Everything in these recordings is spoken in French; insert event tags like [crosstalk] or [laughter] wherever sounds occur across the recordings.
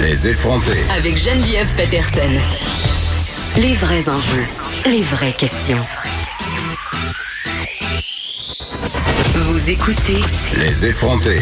Les effronter. Avec Geneviève Peterson. Les vrais enjeux, les vraies questions. Vous écoutez Les effronter.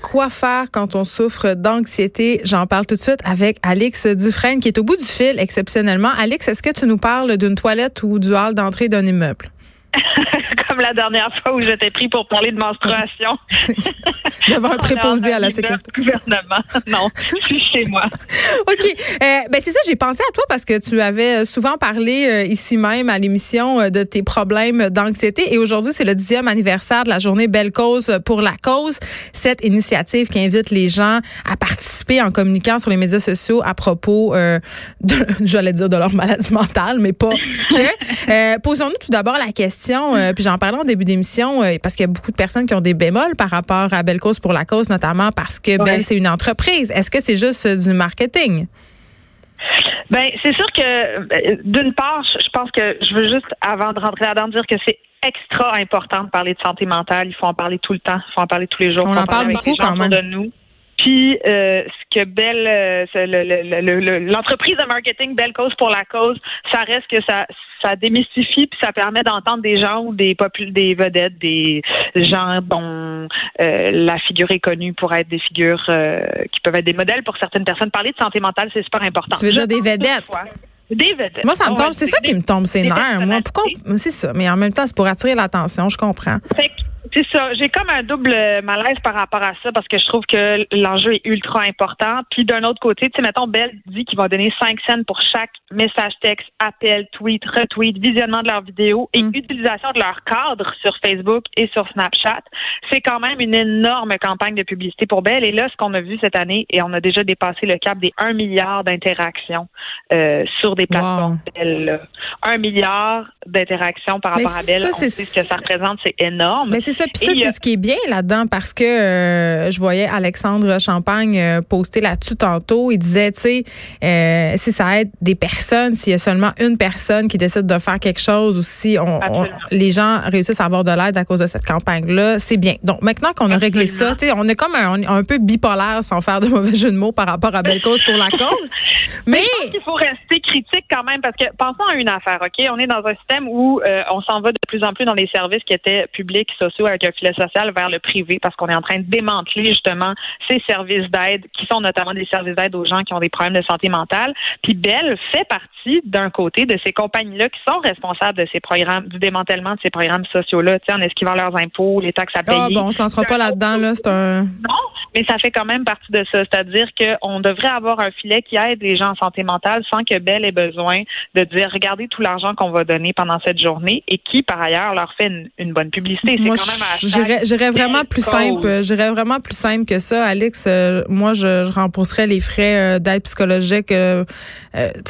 Quoi faire quand on souffre d'anxiété? J'en parle tout de suite avec Alix Dufresne qui est au bout du fil exceptionnellement. Alix, est-ce que tu nous parles d'une toilette ou du hall d'entrée d'un immeuble? [laughs] Comme la dernière fois où j'étais pris pour parler de menstruation. [laughs] Devant un préposé à la sécurité. Gouvernement. Non, je suis chez moi. [laughs] OK. Euh, ben c'est ça, j'ai pensé à toi parce que tu avais souvent parlé euh, ici même à l'émission euh, de tes problèmes d'anxiété. Et aujourd'hui, c'est le dixième anniversaire de la journée Belle Cause pour la cause. Cette initiative qui invite les gens à participer en communiquant sur les médias sociaux à propos euh, [laughs] de, j'allais dire de leur maladie mentale, mais pas que. Posons-nous tout d'abord la question, puis j'en parlais en début d'émission, parce qu'il y a beaucoup de personnes qui ont des bémols par rapport à Belle Cause pour la cause, notamment parce que Belle, c'est une entreprise. Est-ce que c'est juste du marketing? Ben, c'est sûr que, ben, d'une part, je pense que je veux juste, avant de rentrer là-dedans, dire que c'est extra important de parler de santé mentale. Il faut en parler tout le temps. Il faut en parler tous les jours. On en parle beaucoup quand même. De nous. Puis euh, ce que Belle, euh, l'entreprise de marketing Belle Cause pour la cause, ça reste que ça ça démystifie puis ça permet d'entendre des gens ou des des vedettes, des gens dont euh, la figure est connue pour être des figures qui peuvent être des modèles pour certaines personnes. Parler de santé mentale, c'est super important. Tu veux dire des vedettes? Des vedettes. Moi, ça me tombe, c'est ça qui me tombe c'est nerfs. Moi, pourquoi c'est ça, mais en même temps, c'est pour attirer l'attention, je comprends. C'est ça. J'ai comme un double malaise par rapport à ça parce que je trouve que l'enjeu est ultra important. Puis d'un autre côté, tu sais, mettons, Bell dit qu'il va donner 5 cents pour chaque message texte, appel, tweet, retweet, visionnement de leurs vidéos et mm. utilisation de leur cadre sur Facebook et sur Snapchat. C'est quand même une énorme campagne de publicité pour Bell. Et là, ce qu'on a vu cette année, et on a déjà dépassé le cap des 1 milliard d'interactions euh, sur des plateformes Bell. 1 milliard d'interactions par rapport à Bell. on sait ce que ça représente, c'est énorme. Mais c'est ça puis ça, c'est ce qui est bien là-dedans parce que euh, je voyais Alexandre Champagne euh, poster là-dessus tantôt. Il disait, tu sais, euh, si ça aide des personnes, s'il y a seulement une personne qui décide de faire quelque chose ou si on, les gens réussissent à avoir de l'aide à cause de cette campagne-là, c'est bien. Donc maintenant qu'on a réglé ça, tu sais, on est comme un, un, peu bipolaire sans faire de mauvais jeu de mots par rapport à Belle Cause pour la cause. [laughs] Mais, Mais il faut rester critique quand même parce que pensons à une affaire, OK? On est dans un système où on s'en va de plus en plus dans les services qui étaient publics, sociaux, avec un filet social vers le privé parce qu'on est en train de démanteler justement ces services d'aide qui sont notamment des services d'aide aux gens qui ont des problèmes de santé mentale. Puis Bell fait partie d'un côté de ces compagnies-là qui sont responsables de ces programmes, du démantèlement de ces programmes sociaux-là, tu sais, en esquivant leurs impôts, les taxes à ah, payer. Ah bon, on s'en sera pas là-dedans, là. C'est un. Non, mais ça fait quand même partie de ça. C'est-à-dire qu'on devrait avoir un filet qui aide les gens en santé mentale sans que Bell ait besoin de dire regardez tout l'argent qu'on va donner pendant cette journée et qui, par ailleurs, leur fait une, bonne publicité. C'est quand même J'irais vraiment plus simple. J'irais vraiment plus simple que ça, Alex. Euh, moi, je, je, rembourserais les frais euh, d'aide psychologique euh,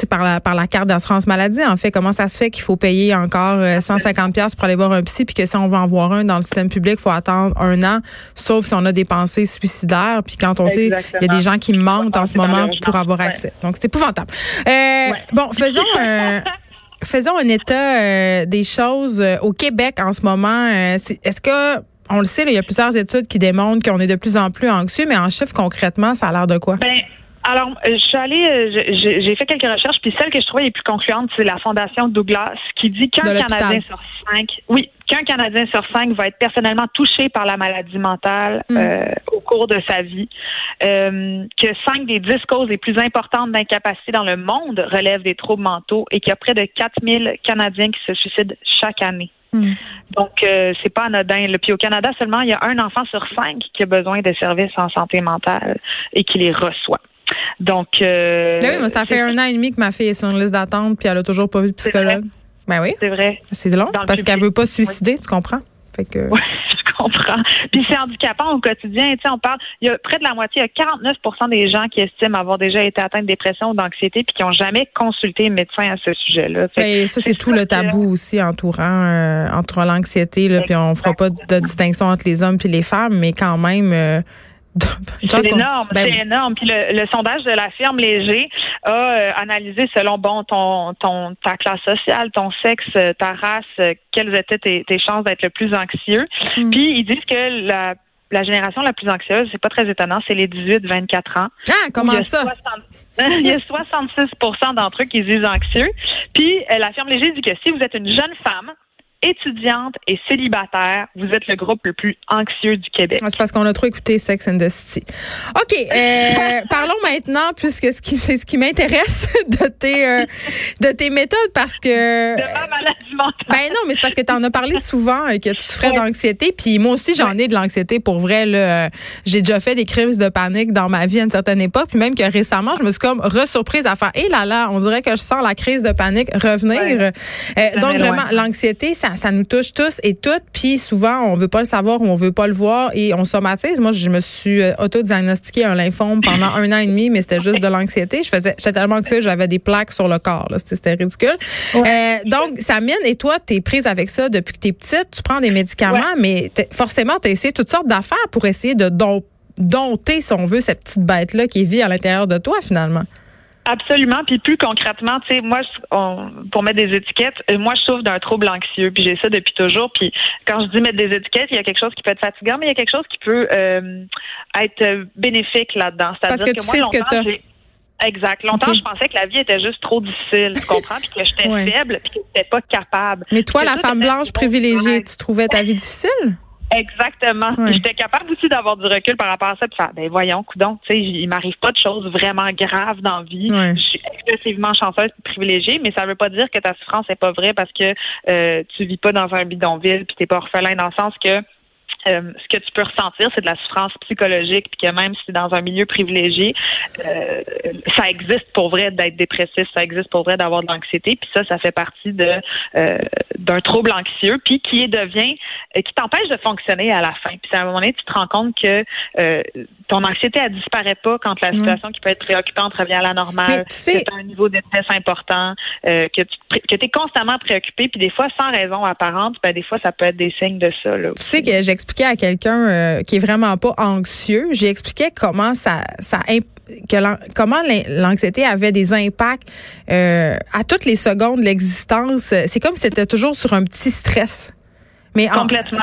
par la par la carte d'assurance maladie. En fait, comment ça se fait qu'il faut payer encore 150 pièces pour aller voir un psy, puis que si on veut en voir un dans le système public, il faut attendre un an, sauf si on a des pensées suicidaires puis quand on sait, il y a des gens qui mentent en ce moment pour avoir accès. Donc, c'est épouvantable. Euh, bon, faisons [laughs] faisons un état euh, des choses euh, au Québec en ce moment. Est-ce que on le sait, il y a plusieurs études qui démontrent qu'on est de plus en plus anxieux, mais en chiffres concrètement, ça a l'air de quoi? Ben, alors, je suis allée, j'ai fait quelques recherches, puis celle que je trouvais les plus concluantes, c'est la Fondation Douglas, qui dit qu'un Canadien sur cinq, oui, qu'un Canadien sur cinq va être personnellement touché par la maladie mentale mm. euh, au cours de sa vie, euh, que cinq des dix causes les plus importantes d'incapacité dans le monde relèvent des troubles mentaux et qu'il y a près de 4000 Canadiens qui se suicident chaque année. Mm. Donc, euh, c'est pas anodin. Puis au Canada seulement, il y a un enfant sur cinq qui a besoin de services en santé mentale et qui les reçoit. Donc, euh, ben oui, mais ça fait un an et demi que ma fille est sur une liste d'attente puis elle a toujours pas vu de psychologue. Ben oui. C'est vrai. C'est long parce qu'elle veut pas se suicider, tu comprends? Fait que... Oui, [laughs] je comprends. Puis c'est handicapant au quotidien. Tu sais, on parle, il y a près de la moitié, il y a 49% des gens qui estiment avoir déjà été atteints de dépression ou d'anxiété puis qui n'ont jamais consulté un médecin à ce sujet-là. Ben, ça, c'est tout le tabou aussi entourant, euh, entourant l'anxiété. Puis on fera pas de distinction entre les hommes puis les femmes, mais quand même... Euh, c'est énorme, ben c'est énorme. Puis le, sondage de la firme Léger a euh, analysé selon bon ton, ton ta classe sociale, ton sexe, ta race, quelles étaient tes, chances d'être le plus anxieux. Mm. Puis ils disent que la la génération la plus anxieuse, c'est pas très étonnant, c'est les 18-24 ans. Ah, comment ça? il y a 66% [laughs] d'entre eux qui se disent anxieux. Puis, la firme Léger dit que si vous êtes une jeune femme, étudiante et célibataire, vous êtes le groupe le plus anxieux du Québec. C'est parce qu'on a trop écouté Sex and the City. OK, euh, [laughs] parlons maintenant, puisque ce qui, c'est ce qui m'intéresse [laughs] de tes, euh, de tes méthodes, parce que... De ma maladie mentale. Ben non, mais c'est parce que tu en as parlé souvent et que tu souffrais d'anxiété, puis moi aussi, j'en ai de l'anxiété pour vrai. Là, j'ai déjà fait des crises de panique dans ma vie à une certaine époque, puis même que récemment, je me suis comme resurprise à faire, hé là là, on dirait que je sens la crise de panique revenir. Euh, donc vraiment, l'anxiété, ça ça, nous touche tous et toutes. Puis souvent, on veut pas le savoir ou on veut pas le voir et on somatise. Moi, je me suis euh, auto-diagnostiqué un lymphome pendant un an et demi, mais c'était juste de l'anxiété. Je faisais, j'étais tellement anxieuse, j'avais des plaques sur le corps. C'était ridicule. Euh, donc, Samine, et toi, tu es prise avec ça depuis que tu es petite. Tu prends des médicaments, mais forcément, tu as essayé toutes sortes d'affaires pour essayer de dompter, si on veut, cette petite bête-là qui vit à l'intérieur de toi, finalement. Absolument. Puis plus concrètement, tu sais, moi, pour mettre des étiquettes, euh, moi, je souffre d'un trouble anxieux. Puis j'ai ça depuis toujours. Puis quand je dis mettre des étiquettes, il y a quelque chose qui peut être fatigant, mais il y a quelque chose qui peut euh, être bénéfique là-dedans. Parce que, tu sais ce que tu Exact. Longtemps, je pensais que la vie était juste trop difficile, tu comprends, puis que j'étais faible, puis que j'étais pas capable. Mais toi, la femme blanche privilégiée, tu trouvais ta vie difficile? Exactement. J'étais capable aussi d'avoir du recul par rapport à ça, puis faire, ben voyons, coudon, tu sais, il m'arrive pas de choses vraiment graves dans la vie. Je suis excessivement chanceuse privilégiée, mais ça veut pas dire que ta souffrance est pas vraie parce que euh, tu vis pas dans un bidonville puis t'es pas orphelin dans le sens que euh, ce que tu peux ressentir, c'est de la souffrance psychologique, puis que même si dans un milieu privilégié, euh, ça existe pour vrai d'être dépressif, ça existe pour vrai d'avoir de l'anxiété, puis ça, ça fait partie de euh, d'un trouble anxieux, puis qui devient, qui t'empêche de fonctionner à la fin. Puis à un moment donné, tu te rends compte que ton anxiété, elle disparaît pas quand la situation qui peut être préoccupante revient à la normale, que tu as un niveau de stress important, que tu que es constamment préoccupé, puis des fois sans raison apparente, ben des fois ça peut être des signes de ça. Là, tu sais que j'explique à quelqu'un euh, qui est vraiment pas anxieux, j'ai expliqué comment ça, ça que comment l'anxiété avait des impacts euh, à toutes les secondes de l'existence. C'est comme si c'était toujours sur un petit stress. Mais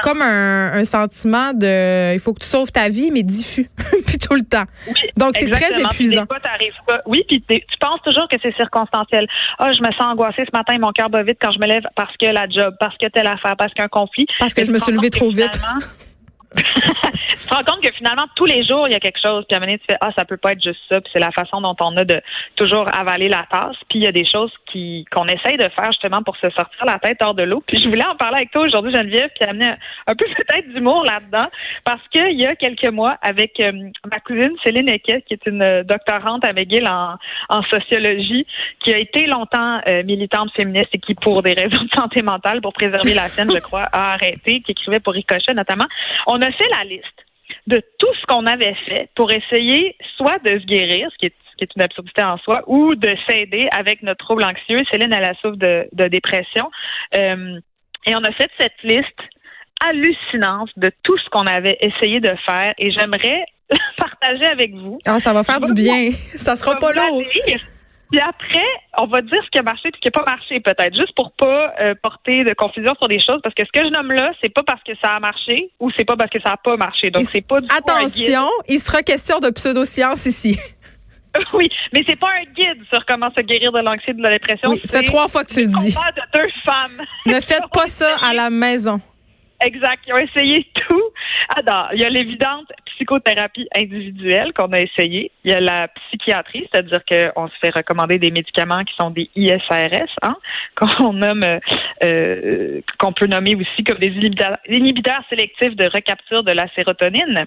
comme un, sentiment de, il faut que tu sauves ta vie, mais diffus, [laughs] puis tout le temps. Donc c'est très épuisant. Pas. Oui, puis tu penses toujours que c'est circonstanciel. Ah, oh, je me sens angoissée ce matin, mon cœur bat vite quand je me lève parce que la job, parce que telle affaire, parce qu'un conflit. Parce que je me suis levée trop vite. Tu te rends compte que finalement, tous les jours, il y a quelque chose. Puis à un moment donné, tu fais, ah, ça peut pas être juste ça. Puis c'est la façon dont on a de toujours avaler la tasse. Puis il y a des choses qui qu'on essaye de faire justement pour se sortir la tête hors de l'eau. Puis je voulais en parler avec toi aujourd'hui, Geneviève, puis amener un, peu [laughs] peut-être d'humour là-dedans. Parce qu'il y a quelques mois, avec euh, ma cousine Céline Equet, qui est une euh, doctorante à McGill en, en sociologie, qui a été longtemps euh, militante féministe et qui, pour des raisons de santé mentale, pour préserver la scène, je [laughs] crois, a arrêté, qui écrivait pour Ricochet notamment. On on a fait la liste de tout ce qu'on avait fait pour essayer soit de se guérir, ce qui est, une absurdité en soi, ou de s'aider avec notre trouble anxieux. Céline, elle a souffre de, dépression. Euh, et on a fait cette liste hallucinante de tout ce qu'on avait essayé de faire et j'aimerais [laughs] partager avec vous. Ah, ça va faire du bien. Ça sera pas lourd. Puis après, on va dire ce qui a marché et ce qui n'a pas marché, peut-être, juste pour pas euh, porter de confusion sur des choses, parce que ce que je nomme là, c'est pas parce que ça a marché ou c'est pas parce que ça n'a pas marché. Donc, c'est pas du Attention, il sera question de pseudoscience ici. [laughs] Oui, mais c'est pas un guide sur comment se guérir de l'anxiété et de la dépression. Oui, ça fait trois fois que tu le dis. de deux femmes. Ne faites [laughs] pas ça à la maison. Exact. Ils ont essayé [laughs] tout. Alors, il y a l'évidente psychothérapie individuelle qu'on a essayé. Il y a la psychiatrie, c'est-à-dire qu'on se fait recommander des médicaments qui sont des ISRS, hein, [laughs] qu'on nomme, euh, qu'on peut nommer aussi comme des inhibiteurs, sélectifs de recapture de la sérotonine,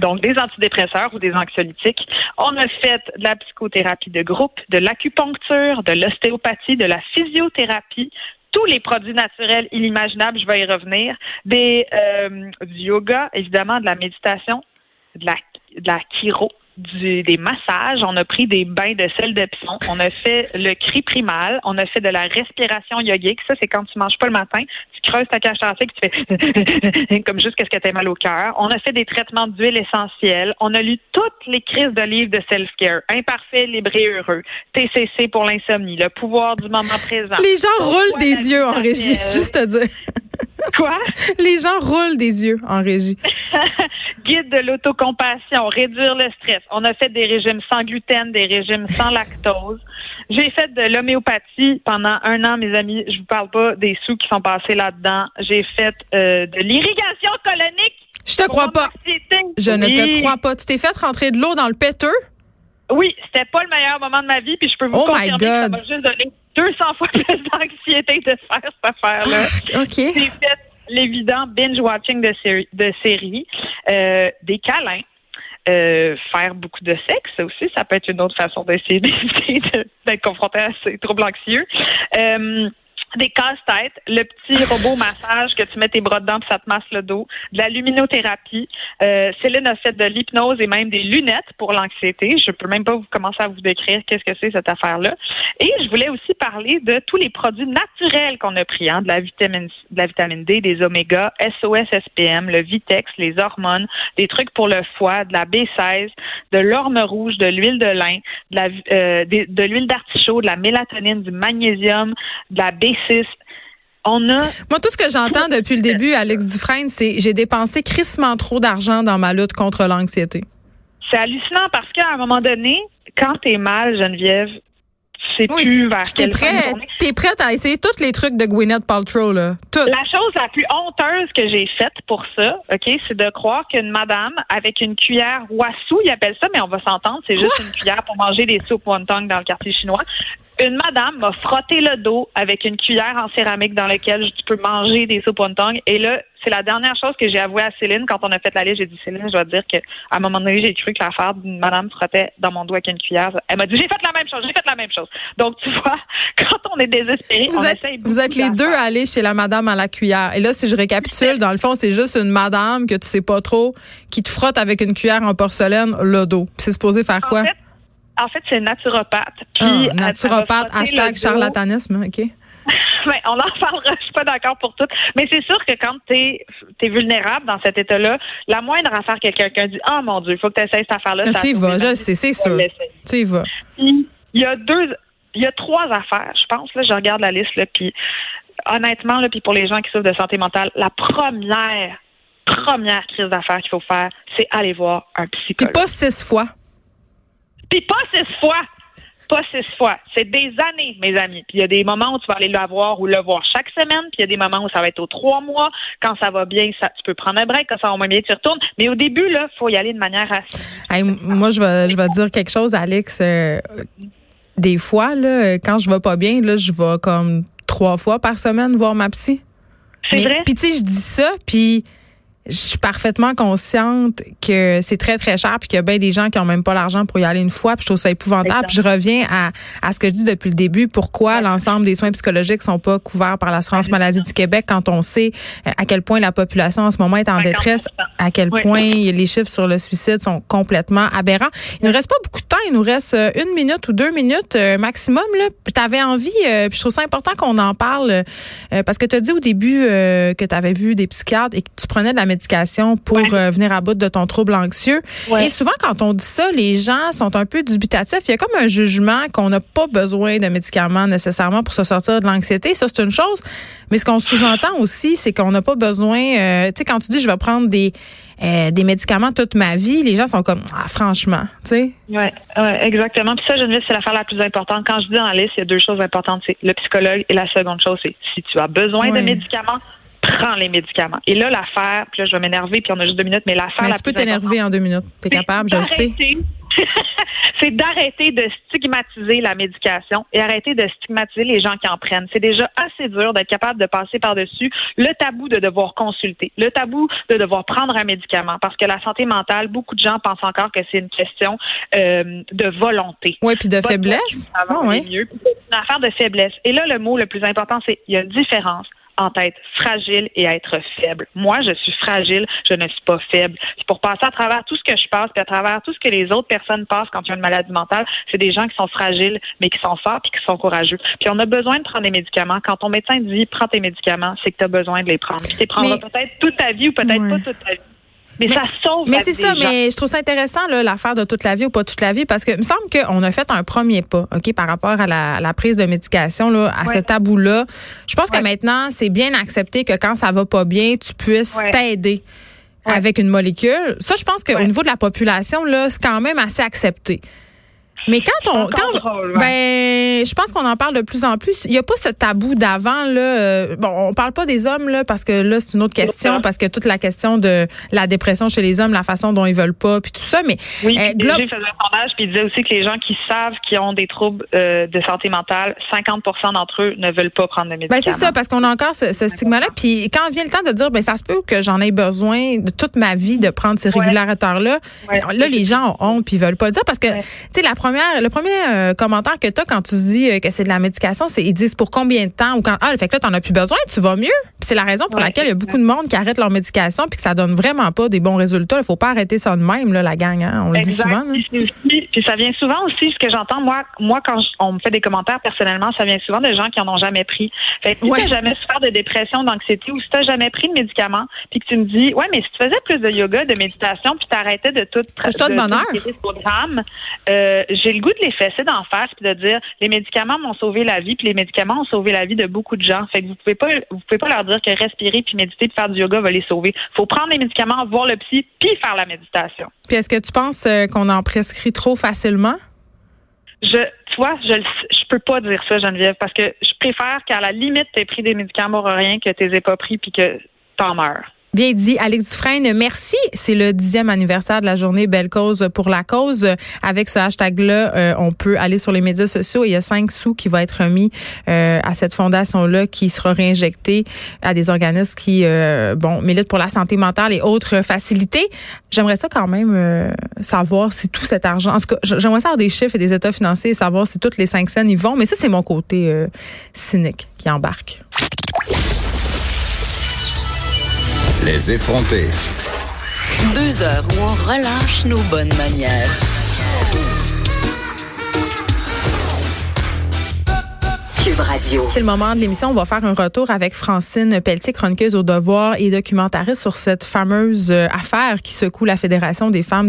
donc des antidépresseurs ou des anxiolytiques. On a fait de la psychothérapie de groupe, de l'acupuncture, de l'ostéopathie, de la physiothérapie, tous les produits naturels inimaginables, je vais y revenir, des euh, du yoga, évidemment, de la méditation, de la, de la chiro, des massages, on a pris des bains de sel de pion, on a fait le cri primal, on a fait de la respiration yogique. Ça, c'est quand tu manges pas le matin, tu creuses ta cage thoracique, tu fais [laughs] comme juste qu'est-ce que t'as mal au cœur. On a fait des traitements d'huile essentielle. On a lu toutes les crises de livres de self-care. Imparfait, libre et heureux. TCC pour l'insomnie. Le pouvoir du moment présent. Les gens roulent des yeux en régie, [laughs] juste à dire. Quoi? Les gens roulent des yeux en régie. [laughs] Guide de l'autocompassion, réduire le stress. On a fait des régimes sans gluten, des régimes sans lactose. J'ai fait de l'homéopathie pendant un an, mes amis. Je vous parle pas des sous qui sont passés là-dedans. J'ai fait euh, de l'irrigation colonique. Je te crois pas. Je ne te crois pas. Tu t'es fait rentrer de l'eau dans le péteux? Oui, c'était pas le meilleur moment de ma vie, puis je peux vous oh confirmer que ça m'a juste donné 200 fois [laughs] plus d'anxiété de faire cette affaire-là. Ah, OK. J'ai fait l'évident binge-watching de, séries, de séries euh, des câlins. Euh, faire beaucoup de sexe aussi, ça peut être une autre façon d'essayer [laughs] d'être confronté à ces troubles anxieux. Euh, des casse-têtes, le petit [laughs] robot massage que tu mets tes bras dedans puis ça te masse le dos, de la luminothérapie. Euh, Céline a fait de l'hypnose et même des lunettes pour l'anxiété. Je peux même pas vous commencer à vous décrire qu'est-ce que c'est cette affaire-là. Et je voulais aussi parler de tous les produits naturels qu'on a pris, hein, de la vitamine de la vitamine D, des oméga, SOS SPM, le Vitex, les hormones, des trucs pour le foie, de la B16, de l'orme rouge, de l'huile de lin, de la euh, de, de l'huile d'artichaut, de la mélatonine, du magnésium, de la B6 on a. Moi, tout ce que j'entends depuis le début, Alex Dufresne, c'est j'ai dépensé crissement trop d'argent dans ma lutte contre l'anxiété. C'est hallucinant parce qu'à un moment donné, quand t'es mal, Geneviève, c'est plus vers T'es prêt, t'es prête à essayer tous les trucs de Gwyneth Paltrow, là. La chose la plus honteuse que j'ai faite pour ça, OK, c'est de croire qu'une madame avec une cuillère wassou, il appelle ça, mais on va s'entendre, c'est juste une cuillère pour manger des soupes wonton dans le quartier chinois. Une madame m'a frotté le dos avec une cuillère en céramique dans laquelle tu peux manger des soupes wonton. Et là, c'est la dernière chose que j'ai avoué à Céline quand on a fait la liste. J'ai dit, Céline, je dois te dire qu'à un moment donné, j'ai cru que l'affaire d'une madame frottait dans mon dos avec une cuillère. Elle m'a dit, j'ai fait la même chose, j'ai fait la même chose. Donc, tu vois, [laughs] quand on est désespéré, vous on êtes, Vous êtes les deux allés chez la madame à la cuillère. Et là, si je récapitule, dans le fond, c'est juste une madame que tu sais pas trop qui te frotte avec une cuillère en porcelaine le dos. C'est supposé faire quoi? En fait, c'est naturopathe. Puis, ah, naturopathe, hashtag charlatanisme, OK. Mais [laughs] on en parlera, je suis pas d'accord pour tout. Mais c'est sûr que quand tu es, vulnérable dans cet état-là, la moindre affaire que quelqu'un dit Oh mon Dieu, il faut que tu essayes cette affaire-là. Tu y vas, je sais, c'est sûr. Tu y vas. Il y a deux il y a trois affaires, je pense. Là, je regarde la liste, là, puis honnêtement, là, puis pour les gens qui souffrent de santé mentale, la première, première crise d'affaires qu'il faut faire, c'est aller voir un psychologue. Puis pas six fois. Puis pas six fois. Pas six fois. C'est des années, mes amis. Puis il y a des moments où tu vas aller le voir ou le voir chaque semaine. Puis il y a des moments où ça va être aux trois mois. Quand ça va bien, ça, tu peux prendre un break. Quand ça va moins bien, tu retournes. Mais au début, là, faut y aller de manière assez. moi, je vais, je vais dire quelque chose, Alex. Euh, des fois, là, quand je vais pas bien, là, je vais comme trois fois par semaine voir ma psy. C'est vrai? Puis tu sais, je dis ça, puis je suis parfaitement consciente que c'est très très cher puis qu'il y a bien des gens qui ont même pas l'argent pour y aller une fois puis je trouve ça épouvantable. Puis je reviens à, à ce que je dis depuis le début pourquoi l'ensemble des soins psychologiques sont pas couverts par l'assurance maladie du Québec quand on sait euh, à quel point la population en ce moment est en détresse à quel point les chiffres sur le suicide sont complètement aberrants. Il nous reste pas beaucoup de temps il nous reste euh, une minute ou deux minutes euh, maximum tu avais envie puis je trouve ça important qu'on en parle parce que tu as dit au début que tu avais vu des psychiatres et que tu prenais de la médication pour euh, venir à bout de ton trouble anxieux. Et souvent, quand on dit ça, les gens sont un peu dubitatifs. Il y a comme un jugement qu'on n'a pas besoin de médicaments nécessairement pour se sortir de l'anxiété. Ça, c'est une chose. Mais ce qu'on sous-entend aussi, c'est qu'on n'a pas besoin. Euh, tu sais, quand tu dis je vais prendre des euh, des médicaments toute ma vie, les gens sont comme ah, franchement, tu sais. Ouais, ouais, exactement. Puis ça, Geneviève, c'est l'affaire la plus importante. Quand je dis dans la liste, il y a deux choses importantes, c'est le psychologue et la seconde chose, c'est si tu as besoin de médicaments, prends les médicaments. Et là, l'affaire, puis là, je vais m'énerver, puis on a juste deux minutes, mais l'affaire. Tu peux t'énerver en deux minutes. Tu es capable, je le sais. [laughs] c'est d'arrêter de stigmatiser la médication et arrêter de stigmatiser les gens qui en prennent. C'est déjà assez dur d'être capable de passer par-dessus le tabou de devoir consulter, le tabou de devoir prendre un médicament, parce que la santé mentale, beaucoup de gens pensent encore que c'est une question euh, de volonté. Oui, puis de faiblesse. Ah, oui. C'est une affaire de faiblesse. Et là, le mot le plus important, c'est il y a une différence en être fragile et être faible. Moi, je suis fragile, je ne suis pas faible. C'est pour passer à travers tout ce que je passe, puis à travers tout ce que les autres personnes passent quand ils ont une maladie mentale, c'est des gens qui sont fragiles, mais qui sont forts puis qui sont courageux. Puis on a besoin de prendre des médicaments. Quand ton médecin dit prends tes médicaments, c'est que tu as besoin de les prendre. Puis tu prendras peut-être toute ta vie ou peut-être pas toute ta vie. Mais, ça sauve Mais c'est ça, mais je trouve ça intéressant, l'affaire de toute la vie ou pas toute la vie, parce que il me semble qu'on a fait un premier pas, OK, par rapport à la, prise de médication, là, à ce tabou-là. Je pense que maintenant, c'est bien accepté que quand ça va pas bien, tu puisses t'aider avec une molécule. Ça, je pense qu'au niveau de la population, là, c'est quand même assez accepté. Mais quand on, quand, ben, je pense qu'on en parle de plus en plus. Il n'y a pas ce tabou d'avant là. Euh, bon, on parle pas des hommes là parce que là c'est une autre question parce que toute la question de la dépression chez les hommes, la façon dont ils veulent pas, puis tout ça. Mais oui, euh, faisait un sondage puis il disait aussi que les gens qui savent qu'ils ont des troubles euh, de santé mentale, 50% d'entre eux ne veulent pas prendre de médicaments. Ben c'est ça parce qu'on a encore ce, stigma-là. Puis quand vient le temps de dire, ben ça se peut que j'en ai besoin de toute ma vie de prendre ces régulateurs-là. Là, les gens ont honte puis ils veulent pas le dire parce que tu sais la première le premier euh, commentaire que tu as quand tu dis euh, que c'est de la médication, c'est ils disent pour combien de temps ou quand ah, le fait que là t'en as plus besoin, tu vas mieux. c'est la raison pour laquelle il y a beaucoup de monde qui arrête leur médication puis que ça donne vraiment pas des bons résultats. Il faut pas arrêter ça de même là, la gang, hein. on le dit souvent. Puis, ça vient souvent aussi ce que j'entends moi moi quand on me fait des commentaires personnellement, ça vient souvent de gens qui en ont jamais pris. Fait que si tu jamais souffert de dépression, d'anxiété ou si tu jamais pris de médicaments, puis que tu me dis ouais, mais si tu faisais plus de yoga, de méditation, puis tu arrêtais de tout de, de bonheur. Euh, j'ai le goût de les fesser d'en face puis de dire les médicaments m'ont sauvé la vie puis les médicaments ont sauvé la vie de beaucoup de gens. Fait que vous pouvez pas vous pouvez pas leur dire que respirer puis méditer puis faire du yoga va les sauver. Faut prendre les médicaments, voir le psy puis faire la méditation. Puis est-ce que tu penses euh, qu'on en prescrit trop facilement? Je, tu vois, je, je peux pas dire ça, Geneviève, parce que je préfère qu'à la limite, tu aies pris des médicaments pour rien que tu les aies pas pris puis que t'en meurs. Bien dit, Alex Dufresne. Merci. C'est le dixième anniversaire de la journée Belle Cause pour la cause. Avec ce hashtag-là, euh, on peut aller sur les médias sociaux. Il y a cinq sous qui vont être remis euh, à cette fondation-là qui sera réinjectée à des organismes qui, euh, bon, militent pour la santé mentale et autres facilités. J'aimerais ça quand même savoir si tout cet argent, en tout cas, j'aimerais savoir des chiffres et des états financiers et savoir si toutes les cinq scènes y vont. Mais ça, c'est mon côté cynique qui embarque. Les effronter. Deux heures où on relâche nos bonnes manières. C'est le moment de l'émission. On va faire un retour avec Francine Pelletier, chroniqueuse au devoir et documentariste sur cette fameuse euh, affaire qui secoue la Fédération des femmes